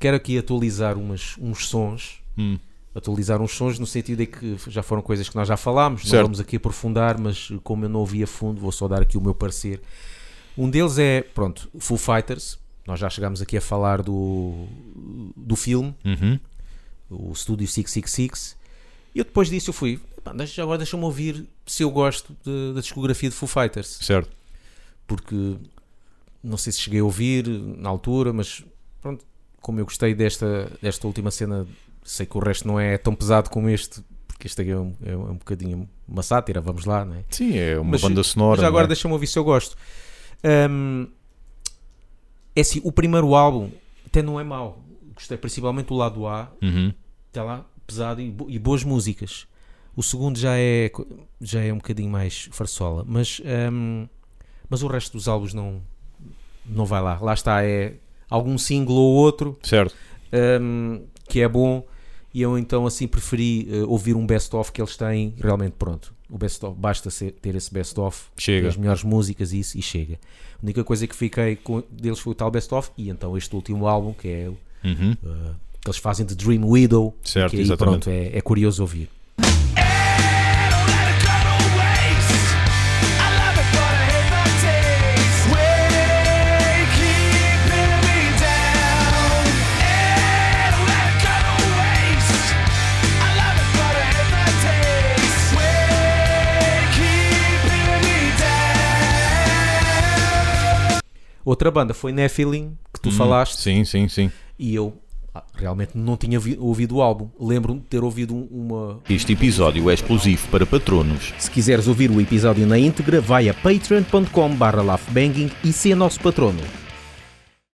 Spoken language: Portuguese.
quero aqui atualizar umas, uns sons. Hum. Atualizar uns sons no sentido de que já foram coisas que nós já falámos, Certo. não vamos aqui aprofundar, mas como eu não ouvi a fundo, vou só dar aqui o meu parecer. Um deles é, pronto, Full Fighters. Nós já chegámos aqui a falar do, do filme, Uhum. o Studio 666. E eu depois disso eu fui, "Epá, deixa, agora deixa-me ouvir se eu gosto de- da discografia de Full Fighters Certo. porque não sei se cheguei a ouvir na altura, mas pronto, como eu gostei desta, desta última cena, sei que o resto não é tão pesado como este, porque este aqui é um, é um bocadinho uma sátira, vamos lá, não é? Sim, é uma Mas- banda sonora. Mas agora é? deixa-me ouvir se eu gosto. Hum, é assim, o primeiro álbum até não é mau, gostei principalmente do lado A, Uhum. está lá pesado e, e boas músicas. O segundo já é, já é um bocadinho mais farsola, mas, hum, mas o resto dos álbuns não, não vai lá. Lá está, é algum single ou outro Certo. hum, que é bom e eu então assim preferi eh, ouvir um best-of que eles têm realmente pronto. O best-of, basta ser- ter esse best-of, as melhores músicas e isso e chega. A única coisa que fiquei com deles foi o tal best-of e então este último álbum que é Uhum. Uh, que eles fazem de Dream Widow, Certo, que aí, pronto, é, é curioso ouvir. Outra banda foi Nephilim, que tu Hum, falaste, Sim, sim, sim. e eu realmente não tinha vi- ouvido o álbum. Lembro-me de ter ouvido um- uma. Este episódio é exclusivo para patronos. Se quiseres ouvir o episódio na íntegra, vai a patreon.com/barra laughbanging e ser nosso patrono.